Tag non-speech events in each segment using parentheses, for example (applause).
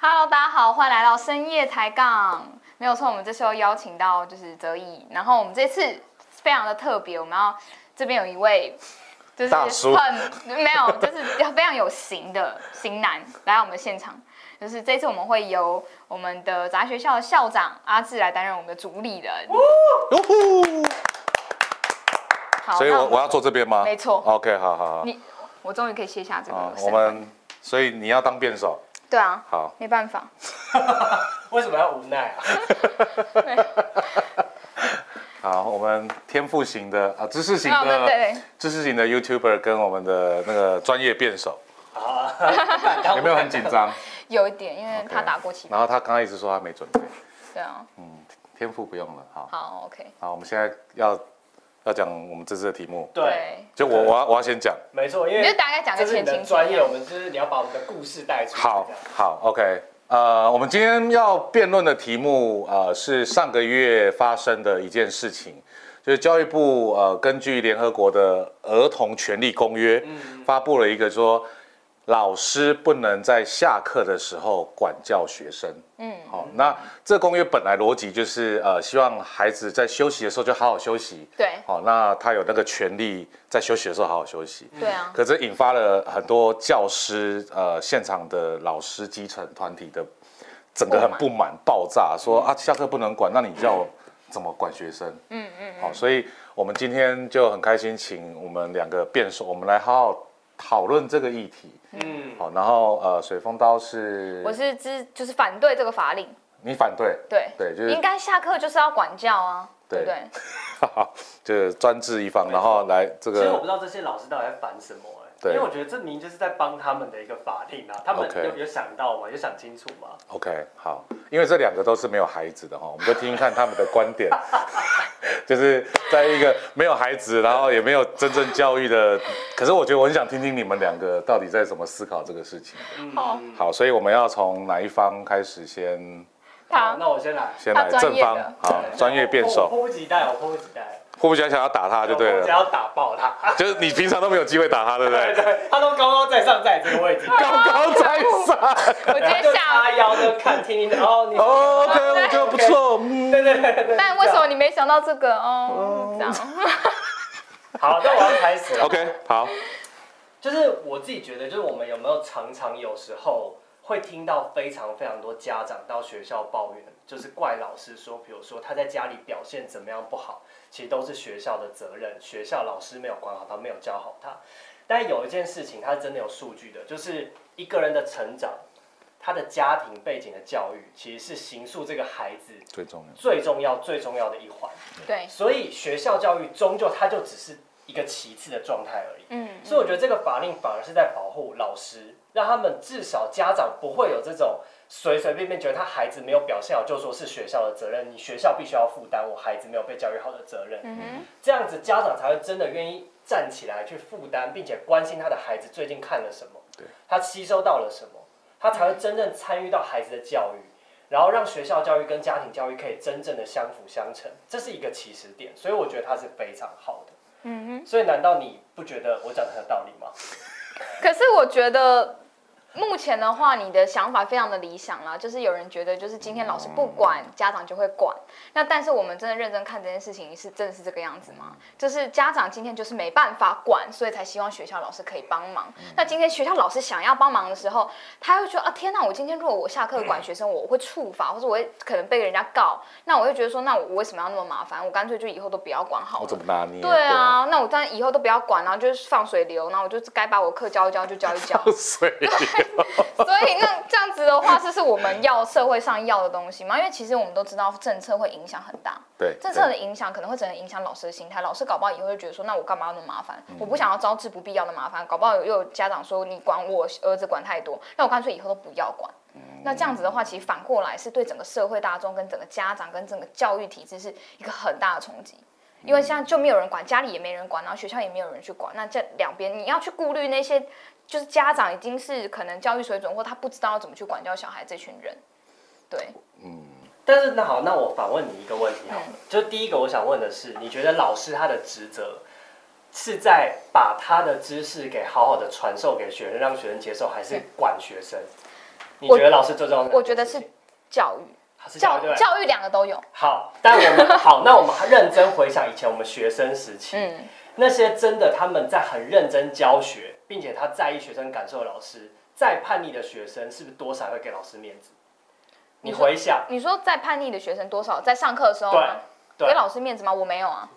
Hello，大家好，欢迎来到深夜抬杠。没有错，我们这次又邀请到就是泽毅，然后我们这次非常的特别，我们要这边有一位就是大叔很没有，(laughs) 就是非常有型的型男来到我们的现场。就是这次我们会由我们的杂学校的校长阿志来担任我们的主理人。哦呼！好，所以那我我要坐这边吗？没错 OK，好好好。你我终于可以卸下这好个。我们所以你要当辩手，对啊，好。没办法。(laughs) 为什么要无奈啊？(laughs) 好，我们天赋型的啊，知识型的对知识型的 YouTuber 跟我们的那个专业辩手，啊，(laughs) 有没有很紧？张？有一点，因为他打过棋。然后他刚刚一直说他没准备，对啊，嗯天赋不用了。好，好，OK。好，我们现在要要讲我们这次的题目，对，就我我要我要先讲。没错，因为你就大概讲个前情专业，我们就是你要把我们的故事带出来。好好，OK，呃，我们今天要辩论的题目，呃，是上个月发生的一件事情，就是教育部呃根据联合国的儿童权利公约，发布了一个说，老师不能在下课的时候管教学生。嗯，好、那这个公约本来逻辑就是呃，希望孩子在休息的时候就好好休息。对好、那他有那个权利在休息的时候好好休息。对啊，可是引发了很多教师、呃现场的老师、基层团体的整个很不满、爆炸，说啊下课不能管，那你叫我怎么管学生？嗯嗯好，所以我们今天就很开心，请我们两个辩手，我们来好好讨论这个议题。嗯，好，然后呃，水风刀是我是支就是反对这个法令，你反对，对。对，就是应该下课就是要管教啊，对。不对？(laughs) 对？就是专制一方，然后来这个其实我不知道这些老师到底在烦什么因为我觉得这明明就是在帮他们的一个法令啊，他们有有想到吗？有想清楚吗？OK 好，因为这两个都是没有孩子的哈，我们就听听看他们的观点，(laughs) 就是在一个没有孩子，然后也没有真正教育的，可是我觉得我很想听听你们两个到底在怎么思考这个事情。好，好，所以我们要从哪一方开始先？好。那我先来。先来。正方，好，专业辩我手，迫不及待，我迫不及待。迫不及待想要打他就对了，想要打爆他。就是你平常都没有机会打他，对不对 (laughs) 对？对，他都高高在上在这个位置，(laughs) 高高在上 (laughs) 我直接然后就下叉。腰就看听你的哦你，OK，我觉得不错，嗯，对对对。但为什么你没想到这个哦？这样，好，那我要开始了。OK，好，就是我自己觉得，就是我们有没有常常有时候会听到非常非常多家长到学校抱怨，就是怪老师说，比如说他在家里表现怎么样不好，其实都是学校的责任，学校老师没有管好他，没有教好他。但有一件事情，他是真的有数据的，就是一个人的成长，他的家庭背景的教育，其实是形塑这个孩子最重要，最重要、最重要的一环。对，所以学校教育终究它就只是一个其次的状态而已。嗯，所以我觉得这个法令反而是在保护老师，让他们至少家长不会有这种随随便便觉得他孩子没有表现好就说是学校的责任，你学校必须要负担我孩子没有被教育好的责任。嗯哼，这样子家长才会真的愿意站起来去负担，并且关心他的孩子最近看了什么对，他吸收到了什么，他才会真正参与到孩子的教育。然后让学校教育跟家庭教育可以真正的相辅相成，这是一个起始点，所以我觉得它是非常好的。嗯哼。所以难道你不觉得我讲的很有道理吗？可是我觉得目前的话，你的想法非常的理想啦，就是有人觉得就是今天老师不管，家长就会管。那但是我们真的认真看这件事情，是真的是这个样子吗？就是家长今天就是没办法管，所以才希望学校老师可以帮忙。那今天学校老师想要帮忙的时候，他会觉得啊天哪，我今天如果我下课管学生，我会处罚，或者我会可能被人家告，那我就觉得说，那我为什么要那么麻烦？我干脆就以后都不要管好了我怎。么拿捏？对，啊，那我当然以后都不要管，然后就是放水流，然后我就该把我课教一教就教一教。水 (laughs) 所以那这样子的话，这是我们要社会上要的东西吗？因为其实我们都知道政策会影响很大，对，政策的影响可能会整个影响老师的心态，老师搞不好以后就觉得说，那我干嘛要那么麻烦？我不想要招致不必要的麻烦，搞不好又有家长说你管我儿子管太多，那我干脆以后都不要管。那这样子的话，其实反过来是对整个社会大众、跟整个家长、跟整个教育体制是一个很大的冲击。因为现在就没有人管，家里也没人管，然后学校也没有人去管，那这两边你要去顾虑那些，就是家长已经是可能教育水准或他不知道要怎么去管教小孩这群人，对，嗯但是那好，那我反问你一个问题好了，嗯就第一个我想问的是，你觉得老师他的职责是在把他的知识给好好的传授给学生，让学生接受，还是管学生？你觉得老师最重要的？我觉得是教育，是教育，教育两个都有。好，但我们好，那我们认真回想以前我们学生时期，嗯，那些真的他们在很认真教学，并且他在意学生感受的老师，再叛逆的学生，是不是多少会给老师面子？你回想，你说再叛逆的学生多少在上课的时候对，给老师面子吗？我没有啊。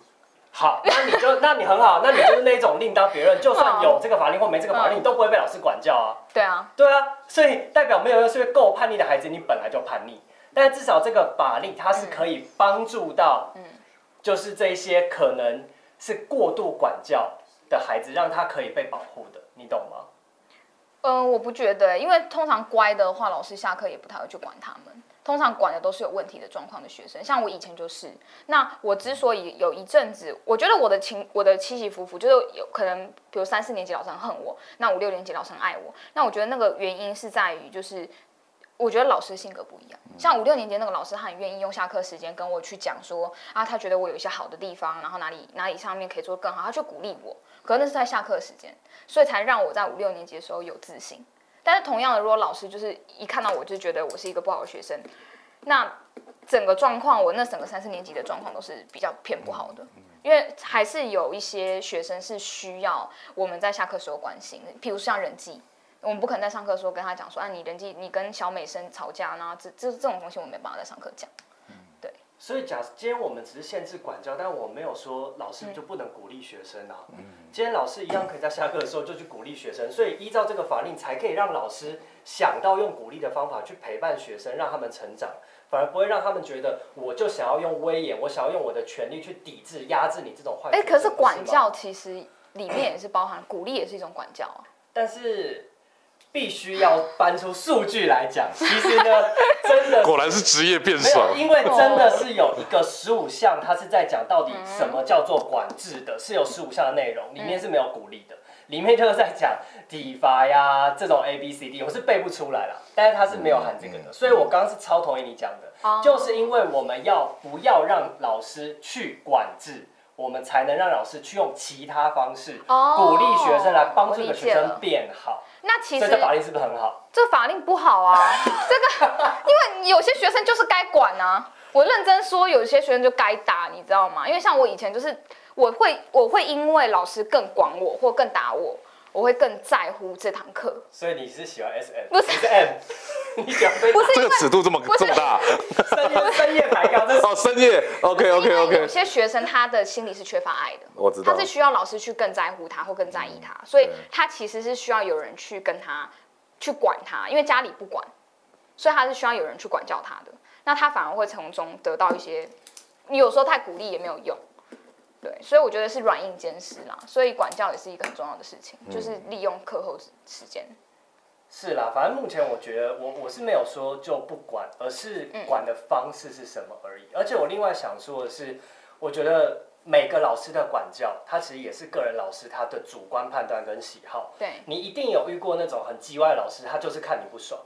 好，那你就 (laughs) 那你很好，那你就是那种另当别论，就算有这个法令或没这个法令，你都不会被老师管教啊。对啊，对啊，所以代表没有用，是因为够叛逆的孩子，你本来就叛逆，但至少这个法令它是可以帮助到，嗯，就是这些可能是过度管教的孩子，让他可以被保护的，你懂吗？嗯，我不觉得，因为通常乖的话，老师下课也不太会去管他们。通常管的都是有问题的状况的学生，像我以前就是。那我之所以有一阵子，我觉得我的情，我的起起伏伏，就是有可能，比如三四年级老师很恨我，那五六年级老师很爱我。那我觉得那个原因是在于，就是我觉得老师性格不一样。像五六年级那个老师，他很愿意用下课时间跟我去讲说啊，他觉得我有一些好的地方，然后哪里哪里上面可以做更好，他就鼓励我。可能那是在下课时间，所以才让我在五六年级的时候有自信。但是同样的，如果老师就是一看到我就觉得我是一个不好的学生，那整个状况，我那整个三四年级的状况都是比较偏不好的，因为还是有一些学生是需要我们在下课时候关心的，譬如像人际，我们不可能在上课时候跟他讲说，啊，你人际你跟小美生吵架然后，这这这种东西我没办法在上课讲。所以，假今天我们只是限制管教，但我没有说老师就不能鼓励学生啊。嗯今天老师一样可以在下课的时候就去鼓励学生，所以依照这个法令，才可以让老师想到用鼓励的方法去陪伴学生，让他们成长，反而不会让他们觉得我就想要用威严，我想要用我的权利去抵制、压制你这种坏。哎，可是管教其实里面也是包含鼓励，也是一种管教啊。但是。必须要搬出数据来讲，(laughs) 其实呢，真的果然是职业变少，因为真的是有一个十五项，它是在讲到底什么叫做管制的，是有十五项的内容，里面是没有鼓励的，里面就是在讲体罚呀这种 A B C D，我是背不出来了，但是它是没有含这个的，所以我刚刚是超同意你讲的，就是因为我们要不要让老师去管制，我们才能让老师去用其他方式鼓励学生来帮助这个学生变好。那其实这法令是不是很好？这个法令不好啊，(laughs) 这个因为有些学生就是该管啊。我认真说，有些学生就该打，你知道吗？因为像我以前就是，我会我会因为老师更管我或更打我。我会更在乎这堂课，所以你是喜欢 S M，不是 M，不是这个尺度这么这么大，深夜深夜排高，哦深夜，OK OK OK。有些学生他的心里是缺乏爱的，我知道，他是需要老师去更在乎他或更在意他，所以他其实是需要有人去跟他去管他，因为家里不管，所以他是需要有人去管教他的，那他反而会从中得到一些，你有时候太鼓励也没有用。对，所以我觉得是软硬兼施啦，所以管教也是一个很重要的事情，就是利用课后时间。是啦，反正目前我觉得我我是没有说就不管，而是管的方式是什么而已。而且我另外想说的是，我觉得每个老师的管教，他其实也是个人老师他的主观判断跟喜好。对，你一定有遇过那种很叽歪的老师，他就是看你不爽，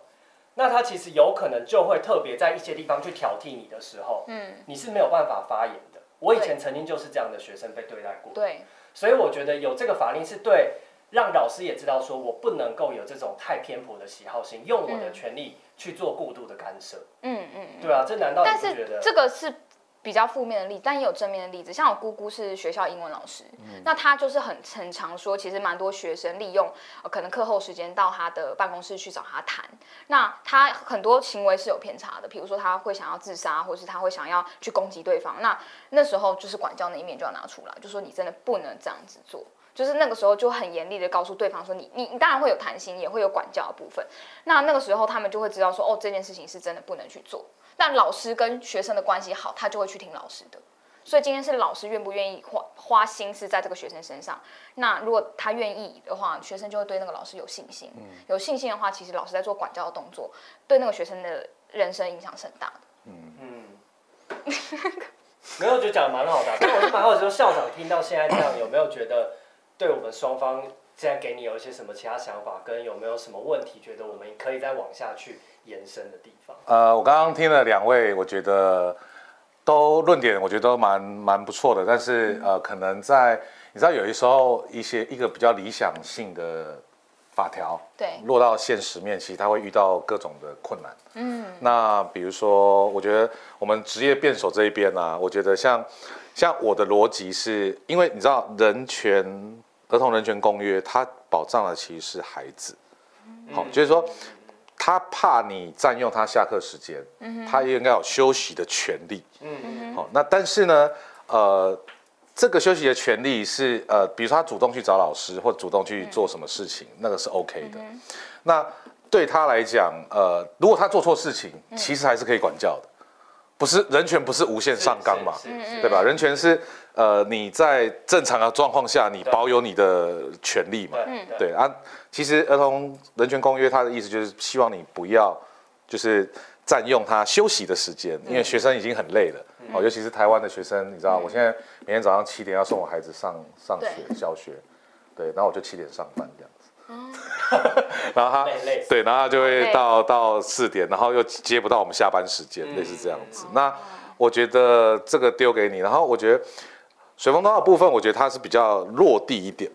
那他其实有可能就会特别在一些地方去挑剔你的时候，嗯，你是没有办法发言的。我以前曾经就是这样的学生被对待过，对，所以我觉得有这个法令是对，让老师也知道说我不能够有这种太偏颇的喜好性，用我的权利去做过度的干涉。嗯嗯，对啊，这难道你不觉得这个是？比较负面的例子，但也有正面的例子。像我姑姑是学校英文老师，那她就是很很常说，其实蛮多学生利用可能课后时间到他的办公室去找他谈。那他很多行为是有偏差的，比如说他会想要自杀，或是他会想要去攻击对方。那那时候就是管教那一面就要拿出来，就说你真的不能这样子做。就是那个时候就很严厉的告诉对方说，你你你当然会有谈心，也会有管教的部分。那那个时候他们就会知道说，哦，这件事情是真的不能去做。但老师跟学生的关系好，他就会去听老师的。所以今天是老师愿不愿意花花心思在这个学生身上。那如果他愿意的话，学生就会对那个老师有信心。嗯有信心的话，其实老师在做管教的动作，对那个学生的人生影响是很大的。嗯嗯，(laughs) 没有，觉得讲的蛮好的。但我是蛮好奇，说校长听到现在这样，有没有觉得对我们双方现在给你有一些什么其他想法，跟有没有什么问题，觉得我们可以再往下去？延伸的地方。呃，我刚刚听了两位，我觉得都论点，我觉得都蛮蛮不错的。但是呃，可能在你知道，有些时候一些一个比较理想性的法条对落到现实面，其实他会遇到各种的困难。嗯，那比如说，我觉得我们职业辩手这一边呢、啊，我觉得像像我的逻辑是，因为你知道人权儿童人权公约，它保障的其实是孩子，好、就是说他怕你占用他下课时间，他也应该有休息的权利。嗯好、那但是呢，呃，这个休息的权利是呃，比如说他主动去找老师，或主动去做什么事情，那个是 OK 的。那对他来讲，呃，如果他做错事情，其实还是可以管教的，不是人权不是无限上纲嘛，对吧？人权是呃你在正常的状况下，你保有你的权利嘛，对啊。其实儿童人权公约它的意思就是希望你不要就是占用他休息的时间，因为学生已经很累了。哦，尤其是台湾的学生，你知道，我现在每天早上七点要送我孩子上上学对。小学，对，然后我就七点上班这样子。然后他累累对，然后他就会到到四点，然后又接不到我们下班时间，类似这样子。那我觉得这个丢给你，然后我觉得水风刀的部分，我觉得它是比较落地一点。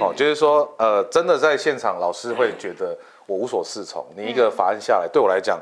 哦，就是说，呃，真的在现场，老师会觉得我无所适从。你一个法案下来，对我来讲，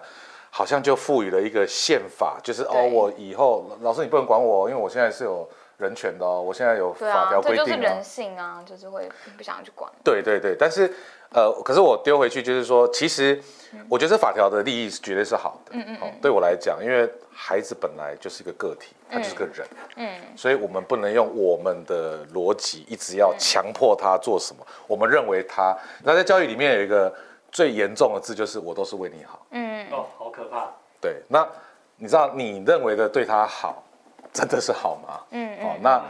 好像就赋予了一个宪法，就是哦，我以后老师你不能管我，因为我现在是有人权的哦，我现在有法条，规定啊这就是人。性啊，就是会不想去管。对对对，但是呃，可是我丢回去就是说，其实我觉得这法条的利益是绝对是好的。嗯嗯哦，对我来讲，因为孩子本来就是一个个体，他就是个人。嗯，所以我们不能用我们的逻辑一直要强迫他做什么。我们认为他，那在教育里面有一个最严重的字，就是我都是为你好。嗯，哦，好可怕。对，那你知道你认为的对他好，真的是好吗？嗯哦，那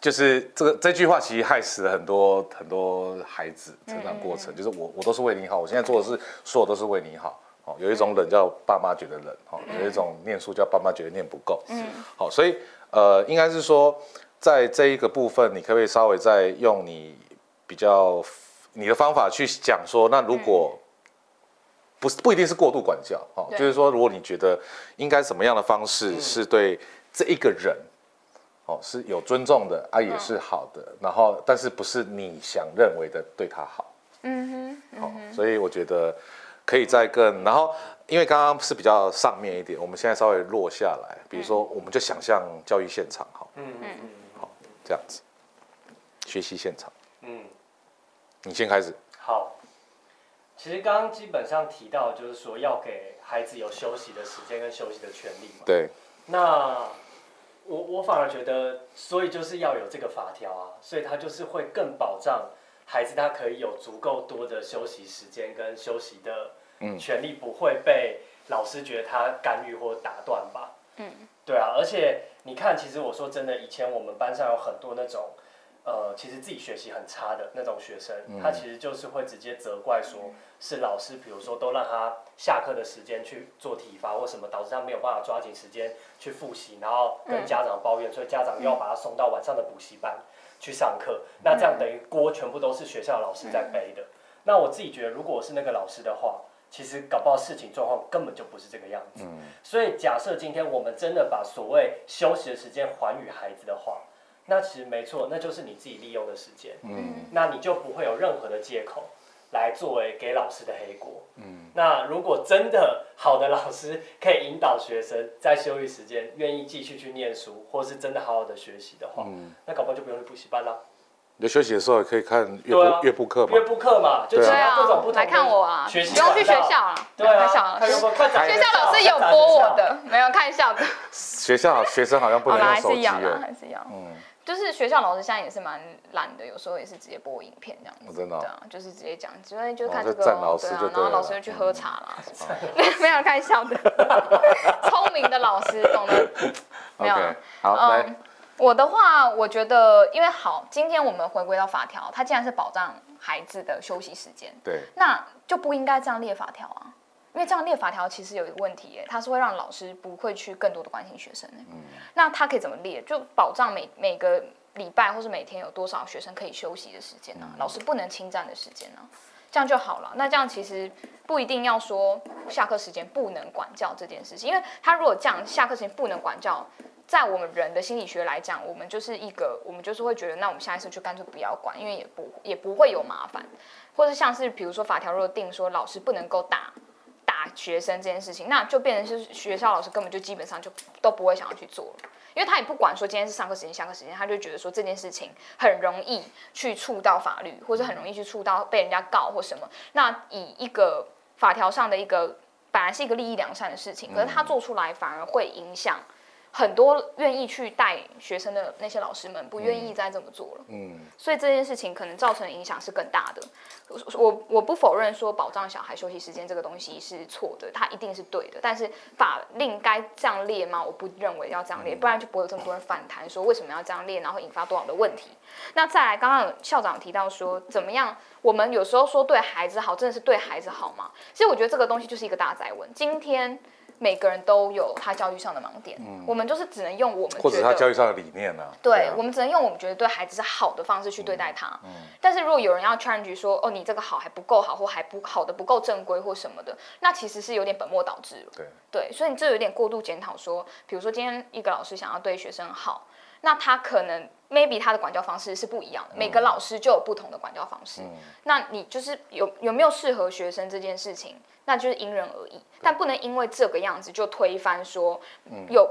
就是这个这句话其实害死了很多很多孩子成长过程，就是我我都是为你好，我现在做的是所有都是为你好。哦，有一种冷叫爸妈觉得冷，哦，有一种念书叫爸妈觉得念不够。嗯，好，所以呃，应该是说，在这一个部分，你可不可以稍微再用你比较你的方法去讲说，那如果不是不一定是过度管教，哦，就是说，如果你觉得应该什么样的方式是对这一个人，哦，是有尊重的啊，也是好的，然后但是不是你想认为的对他好，嗯哼，好、所以我觉得可以再更，然后因为刚刚是比较上面一点，我们现在稍微落下来，比如说我们就想象教育现场，好，嗯嗯嗯。这样子，学习现场，嗯，你先开始，好。其实刚刚基本上提到，就是说要给孩子有休息的时间跟休息的权利嘛。对，那我我反而觉得，所以就是要有这个法条啊，所以他就是会更保障孩子他可以有足够多的休息时间跟休息的权利，不会被老师觉得他干预或打断吧。嗯，对啊，而且你看，其实我说真的，以前我们班上有很多那种。呃，其实自己学习很差的那种学生，他其实就是会直接责怪说，是老师，比如说都让他下课的时间去做体罚或什么，导致他没有办法抓紧时间去复习，然后跟家长抱怨，所以家长又要把他送到晚上的补习班去上课。那这样等于锅全部都是学校老师在背的。那我自己觉得，如果我是那个老师的话，其实搞不好事情状况根本就不是这个样子。所以假设今天我们真的把所谓休息的时间还与孩子的话，那其实没错，那就是你自己利用的时间。嗯，那你就不会有任何的借口来作为给老师的黑锅。嗯，那如果真的好的老师可以引导学生在休息时间愿意继续去念书，或是真的好好的学习的话，嗯那搞不好就不用去补习班了。你休息的时候也可以看乐对啊部乐部课嘛约，布课嘛，就其对他各种不同的来看我啊，不学习用去学校啊，对啊，看校学校老师有播我，的，没有看校的。学校学生好像不能用手机是一样啦，耶，还是一样。嗯，就是学校老师现在也是蛮懒的，有时候也是直接播影片这样子。哦真的哦。对啊，就是直接讲，就会就哦看这个对啊然后老了师就去喝茶啦，什么 (laughs) 没有开笑的，(laughs) 聪明的老师懂得。(laughs) 没有啊。好，我的话，我觉得因为好，今天我们回归到法条，它既然是保障孩子的休息时间，对，那就不应该这样列法条啊。因为这样列法条其实有一个问题耶，它是会让老师不会去更多的关心学生嗯那他可以怎么列？就保障每每个礼拜或是每天有多少学生可以休息的时间呢、老师不能侵占的时间呢、这样就好了。那这样其实不一定要说下课时间不能管教这件事情，因为他如果这样下课时间不能管教，在我们人的心理学来讲，我们就是一个，我们就是会觉得，那我们下一次就干脆不要管，因为也不也不会有麻烦。或者像是比如说法条如果定说老师不能够打打学生这件事情，那就变成是学校老师根本就基本上就都不会想要去做了。因为他也不管说今天是上课时间、下课时间，他就觉得说这件事情很容易去触到法律，或者很容易去触到被人家告或什么。那以一个法条上的一个本来是一个利益良善的事情，可是他做出来反而会影响很多愿意去带学生的那些老师们不愿意再这么做了。嗯，所以这件事情可能造成的影响是更大的。我我我不否认说保障小孩休息时间这个东西是错的，它一定是对的。但是法令该这样列吗？我不认为要这样列，不然就不会有这么多人反弹说为什么要这样列，然后引发多少的问题。那再来，刚刚有校长提到说怎么样，我们有时候说对孩子好，真的是对孩子好吗？其实我觉得这个东西就是一个大灾问。今天。每个人都有他教育上的盲点，我们就是只能用我们或者他教育上的理念呢？对，我们只能用我们觉得对孩子是好的方式去对待他。但是如果有人要 challenge 说，哦，你这个好还不够好，或还不好的不够正规或什么的，那其实是有点本末倒置。对对，所以你这有点过度检讨。说，比如说今天一个老师想要对学生好，那他可能 maybe 他的管教方式是不一样的，每个老师就有不同的管教方式。那你就是有有没有适合学生这件事情？那就是因人而异，但不能因为这个样子就推翻说有，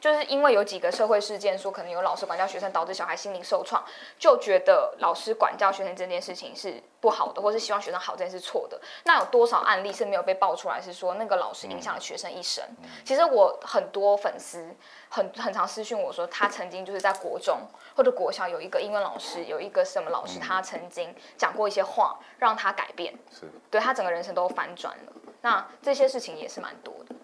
就是因为有几个社会事件说可能有老师管教学生导致小孩心灵受创，就觉得老师管教学生这件事情是不好的，或是希望学生好这件事错的。那有多少案例是没有被爆出来，是说那个老师影响了学生一生？其实我很多粉丝很很常私讯我说，他曾经就是在国中或者国小有一个英文老师，有一个什么老师，他曾经讲过一些话让他改变，是对他整个人生都翻转了。那这些事情也是蛮多的，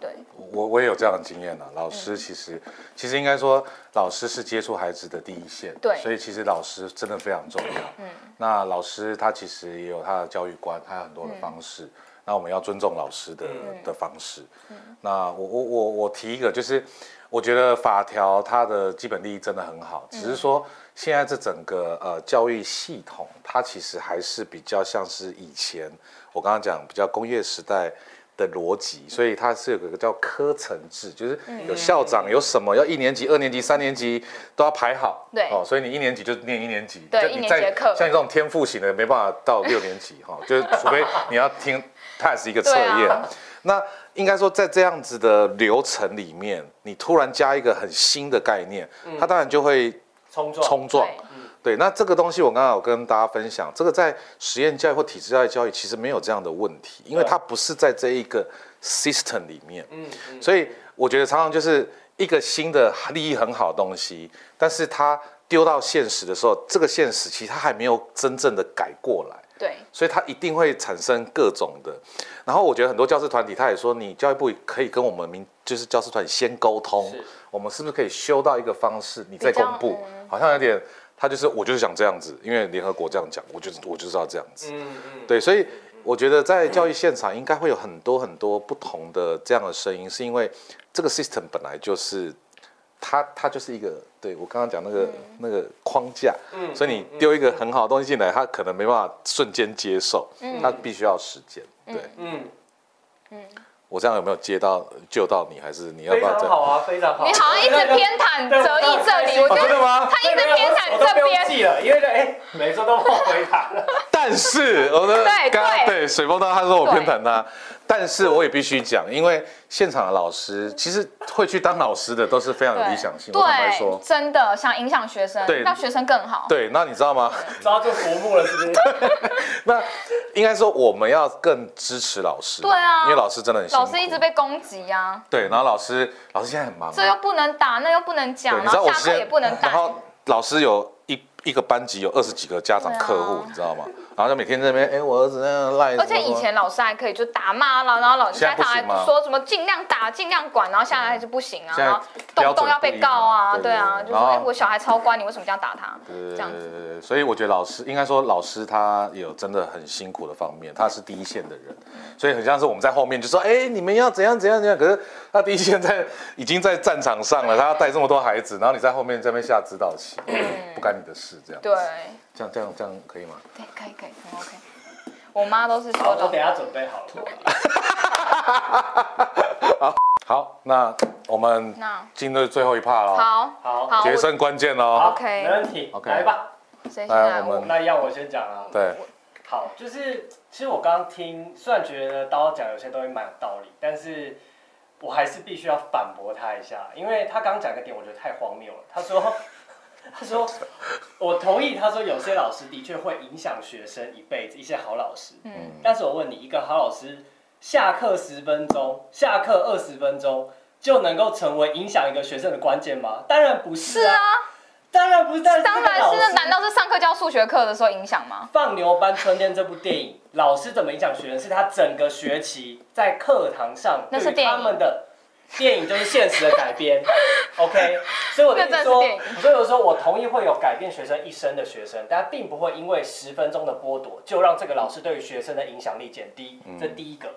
对。我我也有这样的经验啊。老师其实其实应该说，老师是接触孩子的第一线，对。所以其实老师真的非常重要。嗯。那老师他其实也有他的教育观，他有很多的方式。那我们要尊重老师的的方式。嗯。那我我我我提一个，就是我觉得法条它的基本利益真的很好，只是说现在这整个呃教育系统，它其实还是比较像是以前。我刚刚讲比较工业时代的逻辑，所以它是有个叫科层制，就是有校长，有什么要一年级、二年级、三年级都要排好。对哦，所以你一年级就念一年级，对，一年级课。像你这种天赋型的，没办法到六年级哈，就是除非你要听 pass 一个测验。那应该说在这样子的流程里面，你突然加一个很新的概念，它当然就会冲撞。冲撞。对，那这个东西我刚刚有跟大家分享，这个在实验教育或体制教育教育其实没有这样的问题，因为它不是在这一个 system 里面，嗯，所以我觉得常常就是一个新的利益很好的东西，但是它丢到现实的时候，这个现实其实它还没有真正的改过来，对，所以它一定会产生各种的。然后我觉得很多教师团体他也说，你教育部可以跟我们民就是教师团体先沟通，我们是不是可以修到一个方式，你再公布，好像有点。他就是，我就是想这样子，因为联合国这样讲，我就是我就是要这样子。嗯嗯。对，所以我觉得在教育现场应该会有很多很多不同的这样的声音，是因为这个 system 本来就是，它它就是一个，对我刚刚讲那个那个框架，嗯，所以你丢一个很好的东西进来，他可能没办法瞬间接受，嗯，他必须要时间，对，嗯嗯。我这样有没有接到救到你，还是你要不要？非常好啊，非常好。你好像一直偏袒泽义这里，我觉得吗？他一直偏袒这边。记了，因为哎，每次都后回答了。但是我的刚刚对水风刀他说我偏袒他，但是我也必须讲，因为现场的老师其实会去当老师的都是非常有理想性。我坦白说，真的想影响学生，让学生更好。对，那你知道吗？抓住浮木了，是不是？(laughs) 那应该说我们要更支持老师。对啊，因为老师真的很老师一直被攻击呀。对，然后老师老师现在很忙，这又不能打，那又不能讲，然后下课也不能打。然后老师有一一个班级有二十几个家长客户，你知道吗？然后就每天在那边，哎，我儿子那样赖。而且以前老师还可以就打骂了，然后老师在台说什么尽量打、尽量管，然后下来还是不行啊，然后动不动要被告啊，对啊，就说哎，我小孩超乖，你为什么这样打他？这样子。所以我觉得老师应该说老师他有真的很辛苦的方面，他是第一线的人，所以很像是我们在后面就说，哎，你们要怎样怎样怎样，可是他第一线在已经在战场上了，他要带这么多孩子，然后你在后面这边下指导棋，(clears throat) 不干你的事，这样。对。这样这样这样可以吗？对，可以可以，很 OK。我妈都是说的。我等下准备好了。(laughs) 好，好，那我们进入最后一 part 了。好，好，决胜关键哦。OK，没问题。OK，来吧。来，我们那要我先讲啊。对。好，就是其实我刚刚听，虽然觉得刀讲有些东西蛮有道理，但是我还是必须要反驳他一下，因为他刚刚讲一个点，我觉得太荒谬了。他说，他说，我同意，他说有些老师的确会影响学生一辈子，一些好老师。嗯，但是我问你，一个好老师下课十分钟，下课二十分钟就能够成为影响一个学生的关键吗？当然不是是啊，当然不是，但是当然是，难道是上课教数学课的时候影响吗？放牛班春天这部电影，老师怎么影响学生？是他整个学期在课堂上那是他们的电影就是现实的改编。(laughs) OK，所以我的意思那真的是说所以我说我同意会有改变学生一生的学生，但并不会因为十分钟的剥夺就让这个老师对于学生的影响力减低。这第一个。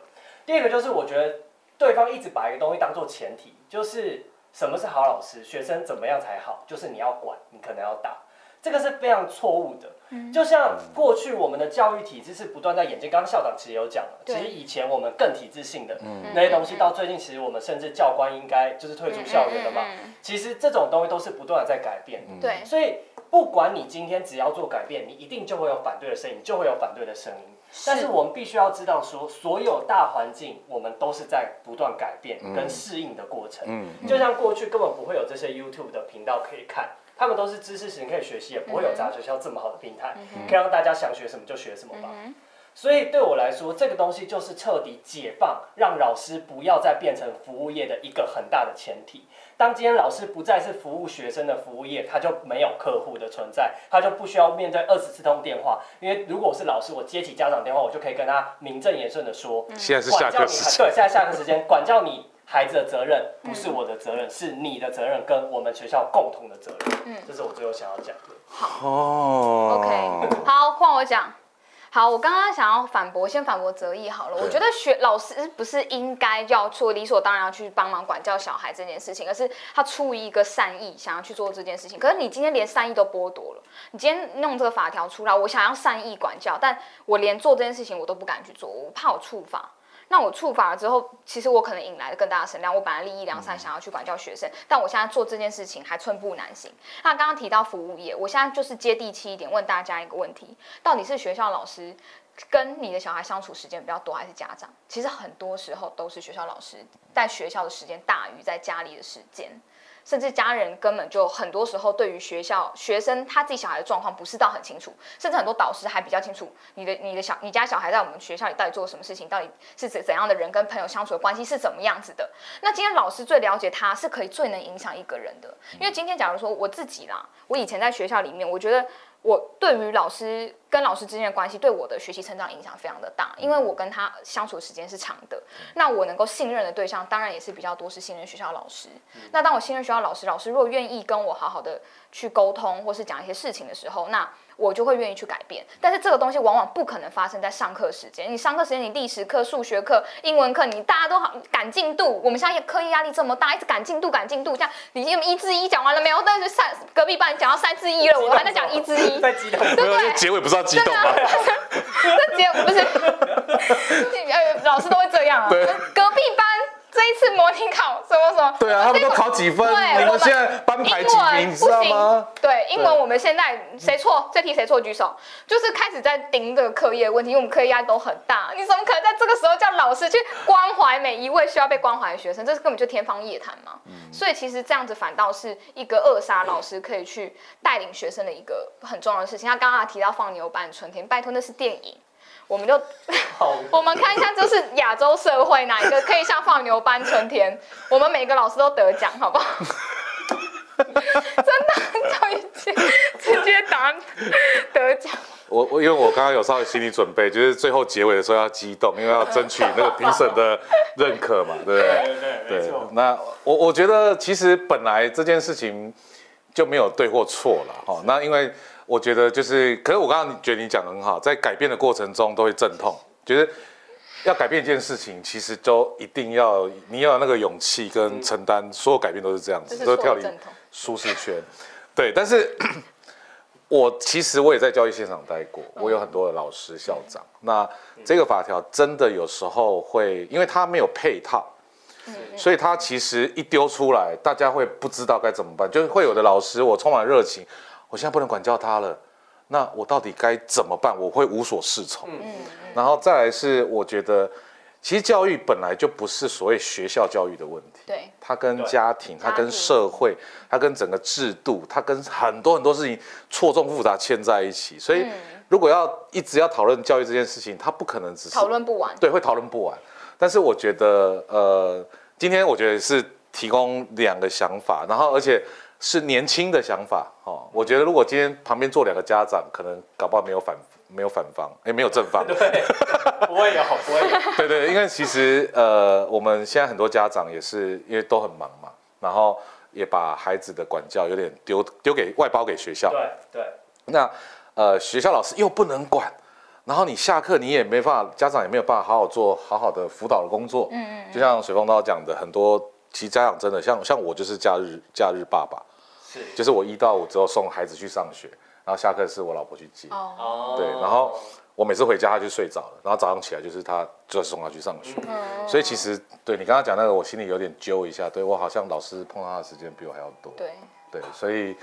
第二个就是我觉得对方一直把一个东西当做前提，就是什么是好老师，学生怎么样才好，就是你要管，你可能要打。这个是非常错误的。就像过去我们的教育体制是不断在演进，刚刚校长其实有讲了，其对实以前我们更体制性的嗯。那些东西，到最近其实我们甚至教官应该就是退出校园了嘛。嗯其实这种东西都是不断的在改变，嗯。对，所以不管你今天只要做改变，你一定就会有反对的声音，就会有反对的声音。但是我们必须要知道说，所有大环境我们都是在不断改变跟适应的过程。嗯，就像过去根本不会有这些 YouTube 的频道可以看，他们都是知识型可以学习，也不会有杂学校这么好的平台，可以让大家想学什么就学什么吧。嗯所以对我来说，这个东西就是彻底解放，让老师不要再变成服务业的一个很大的前提。当今天老师不再是服务学生的服务业，他就没有客户的存在，他就不需要面对二十四通电话。因为如果我是老师，我接起家长电话，我就可以跟他名正言顺的说，现在是下管教你孩，课时间，对，现在下课时间，管教你孩子的责任不是我的责任，是你的责任跟我们学校共同的责任。嗯这是我最后想要讲的。哦 OK，好，换我讲。好，我刚刚想要反驳，先反驳泽义好了。我觉得学老师不是应该要做理所当然要去帮忙管教小孩这件事情，而是他出于一个善意想要去做这件事情。可是你今天连善意都剥夺了，你今天弄这个法条出来，我想要善意管教，但我连做这件事情我都不敢去做，我怕我触法。那我触法了之后，其实我可能引来了更大的声量。我本来利益良善，想要去管教学生，但我现在做这件事情还寸步难行。那刚刚提到服务业，我现在就是接地气一点，问大家一个问题：到底是学校老师跟你的小孩相处时间比较多，还是家长？其实很多时候都是学校老师在学校的时间大于在家里的时间。甚至家人根本就很多时候对于学校学生他自己小孩的状况不是到很清楚，甚至很多导师还比较清楚你的你的小你家小孩在我们学校里到底做了什么事情，到底是怎怎样的人跟朋友相处的关系是怎么样子的。那今天老师最了解他是可以最能影响一个人的，因为今天假如说我自己啦，我以前在学校里面，我觉得我对于老师跟老师之间的关系，对我的学习成长影响非常的大，因为我跟他相处的时间是长的。那我能够信任的对象，当然也是比较多是信任学校老师。那当我信任学校老师，老师如果愿意跟我好好的去沟通，或是讲一些事情的时候，那我就会愿意去改变。但是这个东西往往不可能发生在上课时间。你上课时间，你历史课、数学课、英文课，你大家都好赶进度。我们现在课业压力这么大，一直赶进度、赶进度，这样你一至一讲完了没有？但是三隔壁班讲到三至一了，我还在讲一至一。在激动。对不对结尾不是要激动吗？(laughs) 这结不是，(laughs) 呃，(laughs) 老师都会这样啊。对隔壁班这一次模拟考什么什么？对啊，他们都考几分？你对我们们现在班排几名，你知道吗？对，英文我们现在谁错，这题谁错举手，就是开始在盯这个课业问题，因为我们课业压力都很大，你怎么可能在这个时候叫老师去关怀每一位需要被关怀的学生？这是根本就天方夜谭嘛。所以其实这样子反倒是一个扼杀老师可以去带领学生的一个很重要的事情。他刚刚提到放牛班春天，拜托那是电影。我们就 (laughs) 我们看一下，就是亚洲社会哪一个可以像放牛班春天？我们每个老师都得奖，好不好？(laughs) 真的，教育界直接答得奖。我我因为我刚刚有稍微心理准备，就是最后结尾的时候要激动，因为要争取那个评审的认可嘛，对不对？对对，没对错，。那我我觉得其实本来这件事情就没有对或错了哈。那因为我觉得就是，可是我刚刚觉得你讲的很好，在改变的过程中都会阵痛，就是要改变一件事情，其实都一定要你要有那个勇气跟承担，所有改变都是这样子，都跳离。舒适圈。对，但是 (clears throat) 我其实我也在教育现场待过，我有很多的老师、校长。那这个法条真的有时候会，因为它没有配套，所以他其实一丢出来，大家会不知道该怎么办。就是会有的老师，我充满热情，我现在不能管教他了。那我到底该怎么办？我会无所适从。嗯嗯然后再来是，我觉得其实教育本来就不是所谓学校教育的问题，对，它跟家庭、它跟社会、它跟整个制度、它跟很多很多事情错综复杂牵在一起。所以，嗯如果要一直要讨论教育这件事情，它不可能只是讨论不完。对，会讨论不完。但是我觉得，呃，今天我觉得是提供两个想法，然后而且是年轻的想法哦。我觉得如果今天旁边坐两个家长，可能搞不好没有反没有反方，哎，没有正方。(laughs) 对，不会有，不会有。(laughs) 对对，因为其实呃，我们现在很多家长也是因为都很忙嘛，然后也把孩子的管教有点丢丢给外包给学校。对对，那呃，学校老师又不能管，然后你下课你也没办法，家长也没有办法好好做好好的辅导的工作。嗯嗯就像水风刀讲的，很多其实家长真的像像我就是假日假日爸爸，是。就是我一到五之后送孩子去上学，然后下课是我老婆去接。哦，哦对然后我每次回家他就睡着了，然后早上起来就是他就送他去上学。嗯所以其实对你刚刚讲那个，我心里有点揪一下，对我好像老师碰到他的时间比我还要多。对，对，所以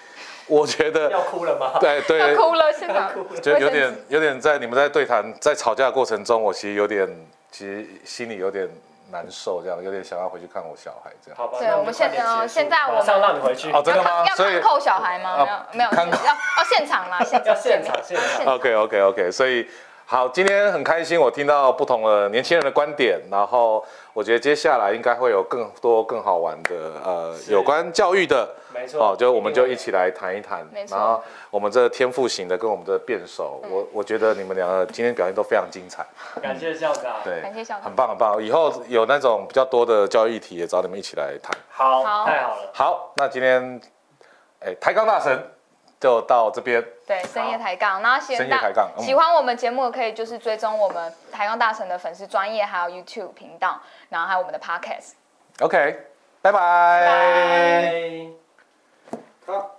我觉得 (laughs) 要哭了吗？对对要哭了，现场 (laughs) 就有点有点在你们在对谈在吵架的过程中，我其实有点其实心里有点难受，这样有点想要回去看我小孩这样。好吧，那对我们现现在我们马上让你回去。哦真的要吗所以看要看扣小孩吗？啊没有没有，看要要现场啦，现要场现场现场。OK OK OK，所以好，今天很开心，我听到不同的年轻人的观点，然后我觉得接下来应该会有更多更好玩的呃有关教育的。没错。哦，就我们就一起来谈一谈没，错然后我们这天赋型的跟我们的辩手，嗯我我觉得你们两个今天表现都非常精彩，感谢校长。对，感谢校长很棒很棒。以后有那种比较多的教育议题，也找你们一起来谈。好，好太好了。好，那今天，哎，抬杠大神就到这边。对，深夜抬杠。然后喜欢喜欢我们节目，可以就是追踪我们抬杠大神的粉丝专业，还有 YouTube 频道，然后还有我们的 Podcast。OK，拜拜。好。